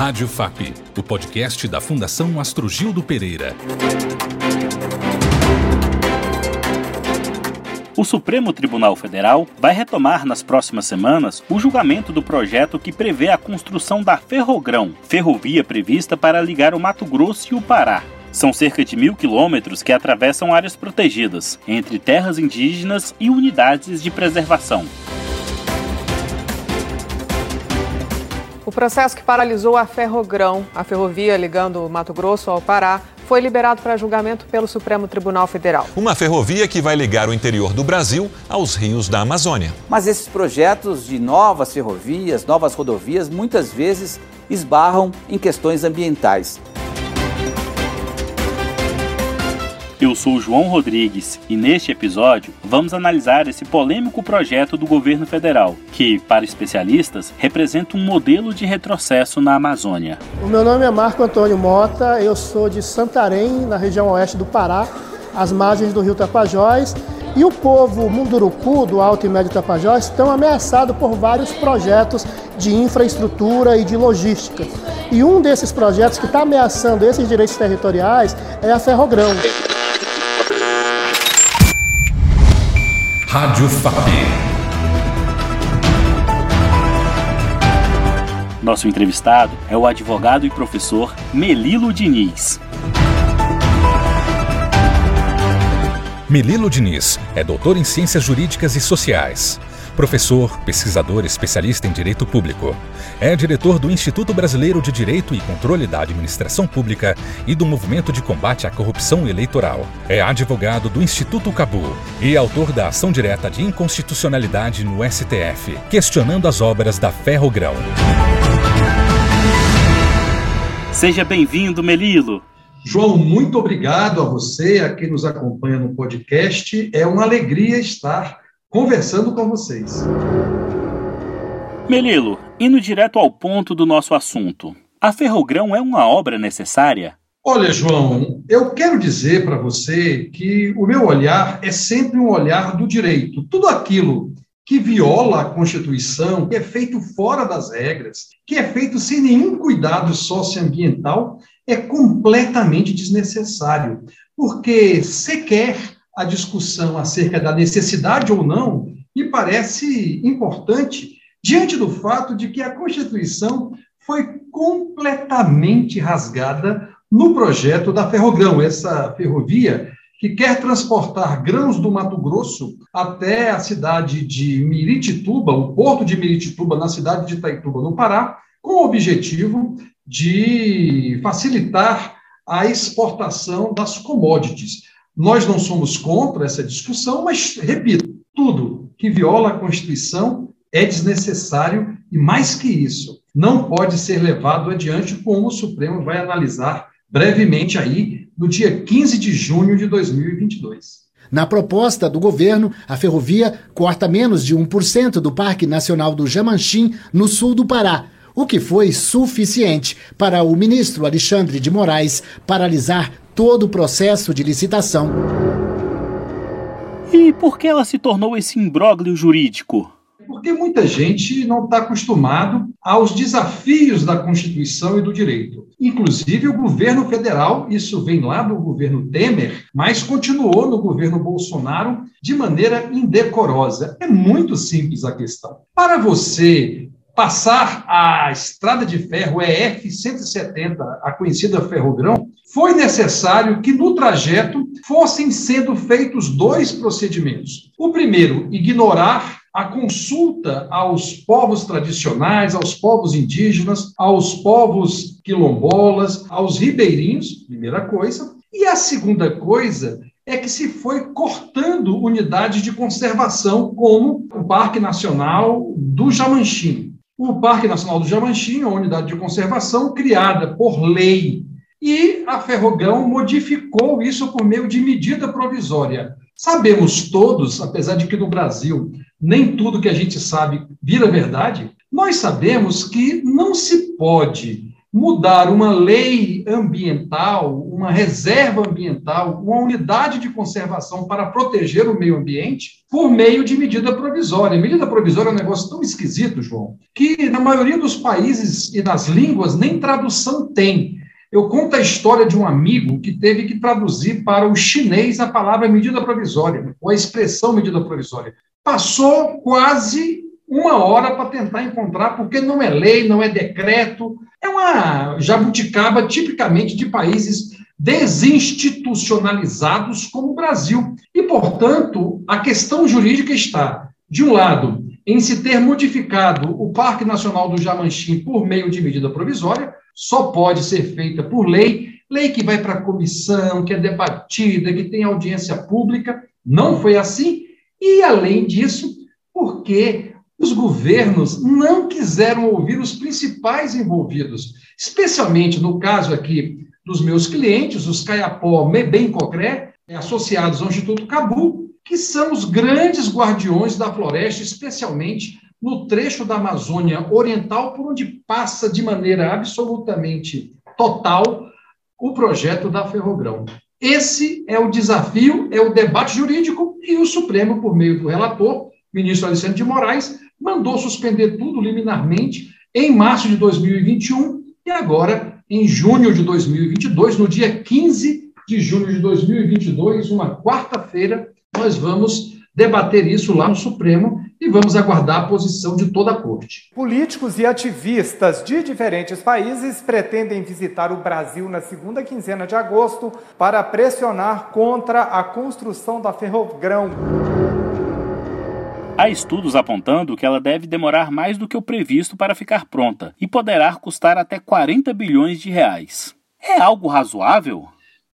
Rádio FAP, o podcast da Fundação Astrogildo Pereira. O Supremo Tribunal Federal vai retomar nas próximas semanas o julgamento do projeto que prevê a construção da Ferrogrão, ferrovia prevista para ligar o Mato Grosso e o Pará. São cerca de mil quilômetros que atravessam áreas protegidas, entre terras indígenas e unidades de preservação. O processo que paralisou a Ferrogrão, a ferrovia ligando o Mato Grosso ao Pará, foi liberado para julgamento pelo Supremo Tribunal Federal. Uma ferrovia que vai ligar o interior do Brasil aos rios da Amazônia. Mas esses projetos de novas ferrovias, novas rodovias, muitas vezes esbarram em questões ambientais. Eu sou João Rodrigues e neste episódio vamos analisar esse polêmico projeto do governo federal, que, para especialistas, representa um modelo de retrocesso na Amazônia. O meu nome é Marco Antônio Mota, eu sou de Santarém, na região oeste do Pará, às margens do rio Tapajós. E o povo Munduruku, do Alto e Médio Tapajós, estão ameaçados por vários projetos de infraestrutura e de logística. E um desses projetos que está ameaçando esses direitos territoriais é a Ferrogrão. Rádio FAP. Nosso entrevistado é o advogado e professor Melilo Diniz. Melilo Diniz é doutor em Ciências Jurídicas e Sociais professor, pesquisador especialista em direito público. É diretor do Instituto Brasileiro de Direito e Controle da Administração Pública e do Movimento de Combate à Corrupção Eleitoral. É advogado do Instituto Cabu e autor da ação direta de inconstitucionalidade no STF, questionando as obras da Ferrogrão. Seja bem-vindo, Melilo. João, muito obrigado a você, a quem nos acompanha no podcast. É uma alegria estar conversando com vocês. Melilo, indo direto ao ponto do nosso assunto. A Ferrogrão é uma obra necessária? Olha, João, eu quero dizer para você que o meu olhar é sempre um olhar do direito. Tudo aquilo que viola a Constituição, que é feito fora das regras, que é feito sem nenhum cuidado socioambiental, é completamente desnecessário, porque sequer a discussão acerca da necessidade ou não me parece importante diante do fato de que a Constituição foi completamente rasgada no projeto da Ferrogrão, essa ferrovia que quer transportar grãos do Mato Grosso até a cidade de Miritituba, o porto de Miritituba, na cidade de Itaituba, no Pará, com o objetivo de facilitar a exportação das commodities. Nós não somos contra essa discussão, mas, repito, tudo que viola a Constituição é desnecessário e, mais que isso, não pode ser levado adiante, como o Supremo vai analisar brevemente aí no dia 15 de junho de 2022. Na proposta do governo, a ferrovia corta menos de 1% do Parque Nacional do Jamanchim, no sul do Pará, o que foi suficiente para o ministro Alexandre de Moraes paralisar todo o processo de licitação. E por que ela se tornou esse imbróglio jurídico? Porque muita gente não está acostumado aos desafios da Constituição e do direito. Inclusive o governo federal, isso vem lá do governo Temer, mas continuou no governo Bolsonaro de maneira indecorosa. É muito simples a questão. Para você passar a estrada de ferro EF-170, a conhecida Ferrogrão, foi necessário que no trajeto fossem sendo feitos dois procedimentos. O primeiro, ignorar a consulta aos povos tradicionais, aos povos indígenas, aos povos quilombolas, aos ribeirinhos, primeira coisa. E a segunda coisa é que se foi cortando unidades de conservação, como o Parque Nacional do Jamanchim. O Parque Nacional do Jamanchim, uma unidade de conservação criada por lei, e a Ferrogão modificou isso por meio de medida provisória. Sabemos todos, apesar de que no Brasil nem tudo que a gente sabe vira verdade, nós sabemos que não se pode mudar uma lei ambiental, uma reserva ambiental, uma unidade de conservação para proteger o meio ambiente por meio de medida provisória. Medida provisória é um negócio tão esquisito, João, que na maioria dos países e das línguas nem tradução tem. Eu conto a história de um amigo que teve que traduzir para o chinês a palavra medida provisória, ou a expressão medida provisória. Passou quase uma hora para tentar encontrar, porque não é lei, não é decreto, é uma jabuticaba tipicamente de países desinstitucionalizados como o Brasil. E, portanto, a questão jurídica está, de um lado, em se ter modificado o Parque Nacional do Jamanchim por meio de medida provisória, só pode ser feita por lei, lei que vai para a comissão, que é debatida, que tem audiência pública. Não foi assim. E, além disso, porque os governos não quiseram ouvir os principais envolvidos, especialmente no caso aqui dos meus clientes, os Caiapó Mebem Cocré, associados ao Instituto Cabu, que são os grandes guardiões da floresta, especialmente no trecho da Amazônia Oriental, por onde passa de maneira absolutamente total o projeto da Ferrogrão. Esse é o desafio, é o debate jurídico, e o Supremo, por meio do relator, ministro Alexandre de Moraes, mandou suspender tudo liminarmente em março de 2021 e agora, em junho de 2022, no dia 15 de junho de 2022, uma quarta-feira, nós vamos debater isso lá no Supremo e vamos aguardar a posição de toda a corte. Políticos e ativistas de diferentes países pretendem visitar o Brasil na segunda quinzena de agosto para pressionar contra a construção da Ferrogrão. Há estudos apontando que ela deve demorar mais do que o previsto para ficar pronta e poderá custar até 40 bilhões de reais. É algo razoável?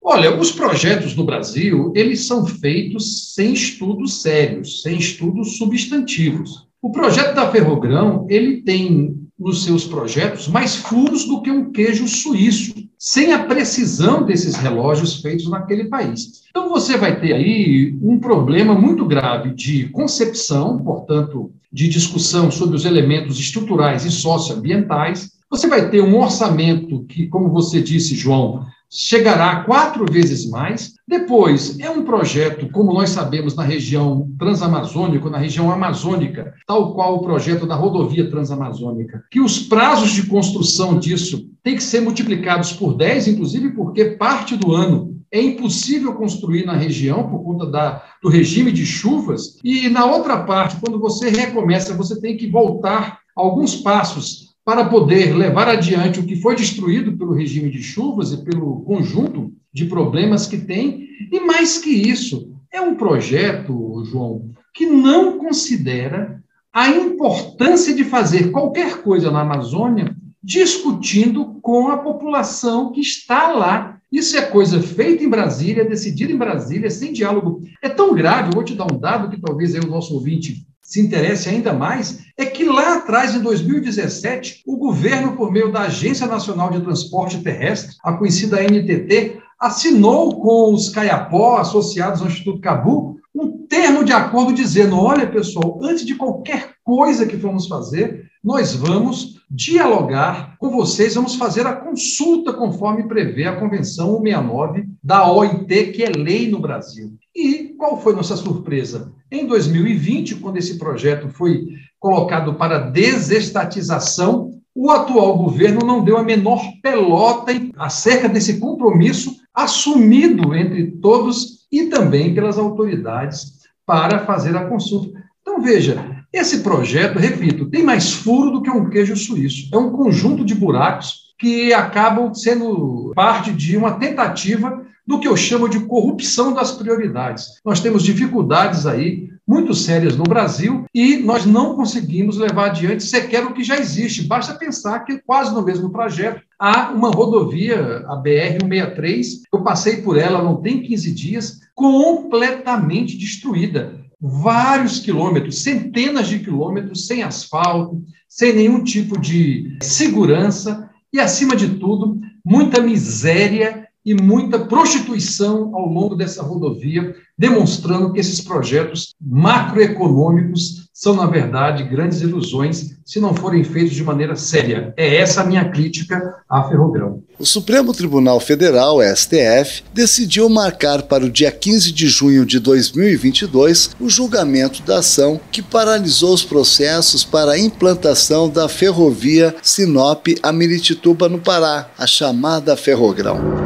Olha, os projetos no Brasil, eles são feitos sem estudos sérios, sem estudos substantivos. O projeto da Ferrogrão, ele tem nos seus projetos mais furos do que um queijo suíço, sem a precisão desses relógios feitos naquele país. Então você vai ter aí um problema muito grave de concepção, portanto, de discussão sobre os elementos estruturais e socioambientais. Você vai ter um orçamento que, como você disse, João, chegará quatro vezes mais. Depois, é um projeto, como nós sabemos, na região transamazônica, na região amazônica, tal qual o projeto da rodovia transamazônica, que os prazos de construção disso têm que ser multiplicados por 10, inclusive porque parte do ano é impossível construir na região por conta da, do regime de chuvas. E na outra parte, quando você recomeça, você tem que voltar alguns passos para poder levar adiante o que foi destruído pelo regime de chuvas e pelo conjunto de problemas que tem. E mais que isso, é um projeto, João, que não considera a importância de fazer qualquer coisa na Amazônia discutindo com a população que está lá. Isso é coisa feita em Brasília, decidida em Brasília, sem diálogo. É tão grave, eu vou te dar um dado que talvez aí o nosso ouvinte se interesse ainda mais, é que lá atrás, em 2017, o governo, por meio da Agência Nacional de Transporte Terrestre, a conhecida NTT, assinou com os Caiapó, associados ao Instituto Cabu, um termo de acordo dizendo: olha, pessoal, antes de qualquer coisa que vamos fazer, nós vamos dialogar com vocês, vamos fazer a consulta conforme prevê a Convenção 169 da OIT, que é lei no Brasil. E qual foi nossa surpresa? Em 2020, quando esse projeto foi colocado para desestatização, o atual governo não deu a menor pelota acerca desse compromisso assumido entre todos e também pelas autoridades para fazer a consulta. Então, veja, esse projeto, repito, tem mais furo do que um queijo suíço. É um conjunto de buracos que acabam sendo parte de uma tentativa do que eu chamo de corrupção das prioridades. Nós temos dificuldades aí muito sérias no Brasil e nós não conseguimos levar adiante sequer o que já existe. Basta pensar que quase no mesmo trajeto há uma rodovia, a BR-163, eu passei por ela não tem 15 dias, completamente destruída. Vários quilômetros, centenas de quilômetros sem asfalto, sem nenhum tipo de segurança e, acima de tudo, muita miséria e muita prostituição ao longo dessa rodovia, demonstrando que esses projetos macroeconômicos são, na verdade, grandes ilusões se não forem feitos de maneira séria. É essa a minha crítica à Ferrogrão. O Supremo Tribunal Federal, STF, decidiu marcar para o dia 15 de junho de 2022 o julgamento da ação que paralisou os processos para a implantação da ferrovia Sinop a Miritituba no Pará, a chamada Ferrogrão.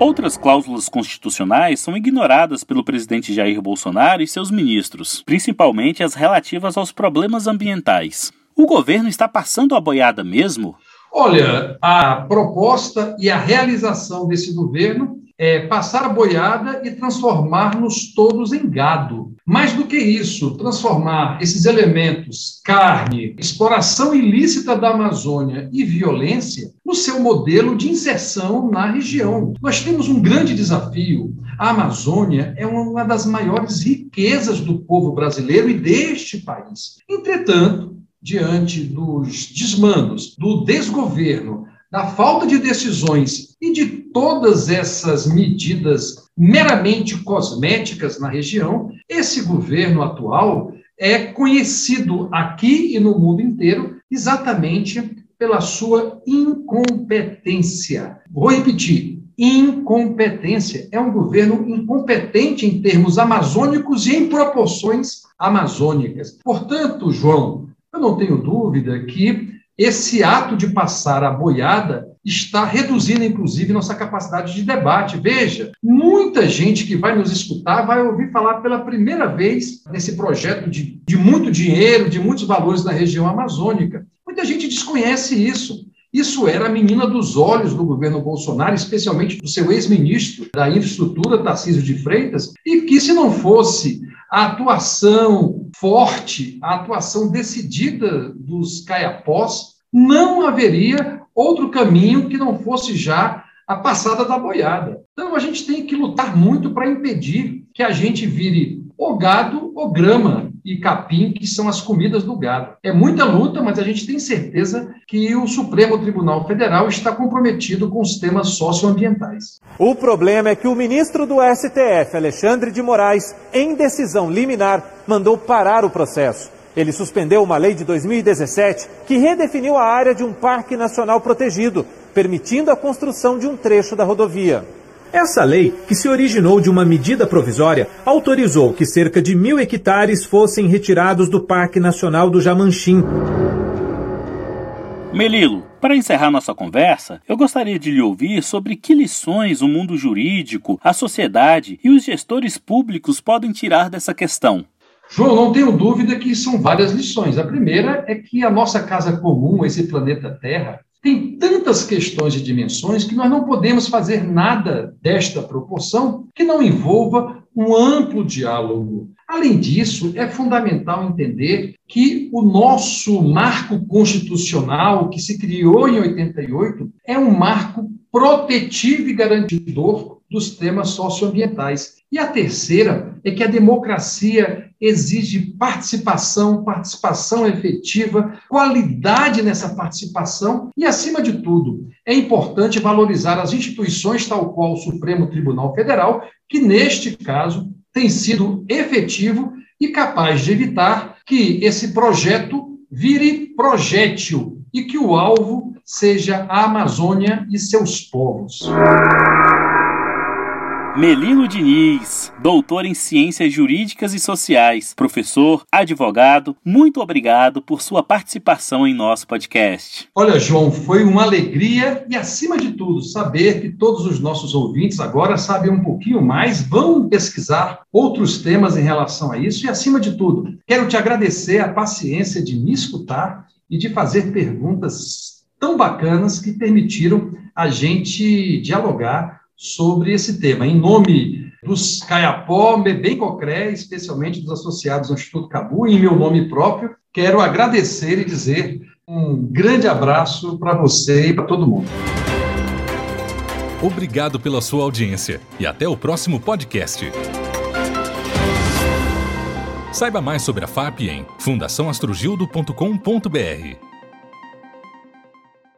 Outras cláusulas constitucionais são ignoradas pelo presidente Jair Bolsonaro e seus ministros, principalmente as relativas aos problemas ambientais. O governo está passando a boiada mesmo? Olha, a proposta e a realização desse governo é, passar a boiada e transformar-nos todos em gado. Mais do que isso, transformar esses elementos, carne, exploração ilícita da Amazônia e violência, no seu modelo de inserção na região. Nós temos um grande desafio. A Amazônia é uma das maiores riquezas do povo brasileiro e deste país. Entretanto, diante dos desmandos, do desgoverno, da falta de decisões e de todas essas medidas meramente cosméticas na região, esse governo atual é conhecido aqui e no mundo inteiro exatamente pela sua incompetência. Vou repetir: incompetência. É um governo incompetente em termos amazônicos e em proporções amazônicas. Portanto, João, eu não tenho dúvida que esse ato de passar a boiada está reduzindo, inclusive, nossa capacidade de debate. Veja, muita gente que vai nos escutar vai ouvir falar pela primeira vez nesse projeto de, de muito dinheiro, de muitos valores na região amazônica. Muita gente desconhece isso. Isso era a menina dos olhos do governo Bolsonaro, especialmente do seu ex-ministro da Infraestrutura, Tarcísio de Freitas, e que, se não fosse a atuação forte, a atuação decidida dos caiapós, não haveria outro caminho que não fosse já a passada da boiada. Então, a gente tem que lutar muito para impedir que a gente vire o gado ou grama e capim, que são as comidas do gado. É muita luta, mas a gente tem certeza que o Supremo Tribunal Federal está comprometido com os temas socioambientais. O problema é que o ministro do STF, Alexandre de Moraes, em decisão liminar, mandou parar o processo. Ele suspendeu uma lei de 2017 que redefiniu a área de um parque nacional protegido, permitindo a construção de um trecho da rodovia. Essa lei, que se originou de uma medida provisória, autorizou que cerca de mil hectares fossem retirados do Parque Nacional do Jamanchim. Melilo, para encerrar nossa conversa, eu gostaria de lhe ouvir sobre que lições o mundo jurídico, a sociedade e os gestores públicos podem tirar dessa questão. João, não tenho dúvida que são várias lições. A primeira é que a nossa casa comum, esse planeta Terra, tem tantas questões e dimensões que nós não podemos fazer nada desta proporção que não envolva um amplo diálogo. Além disso, é fundamental entender que o nosso marco constitucional, que se criou em 88, é um marco protetivo e garantidor dos temas socioambientais. E a terceira é que a democracia exige participação, participação efetiva, qualidade nessa participação e, acima de tudo, é importante valorizar as instituições, tal qual o Supremo Tribunal Federal, que, neste caso, tem sido efetivo e capaz de evitar que esse projeto vire projétil e que o alvo seja a Amazônia e seus povos. Melino Diniz, doutor em Ciências Jurídicas e Sociais, professor, advogado, muito obrigado por sua participação em nosso podcast. Olha, João, foi uma alegria e, acima de tudo, saber que todos os nossos ouvintes agora sabem um pouquinho mais, vão pesquisar outros temas em relação a isso e, acima de tudo, quero te agradecer a paciência de me escutar e de fazer perguntas tão bacanas que permitiram a gente dialogar sobre esse tema. Em nome dos Caiapó, Mebem Cocré, especialmente dos associados ao Instituto Cabu, e em meu nome próprio, quero agradecer e dizer um grande abraço para você e para todo mundo. Obrigado pela sua audiência e até o próximo podcast. Saiba mais sobre a FAP em fundaçãoastrogildo.com.br.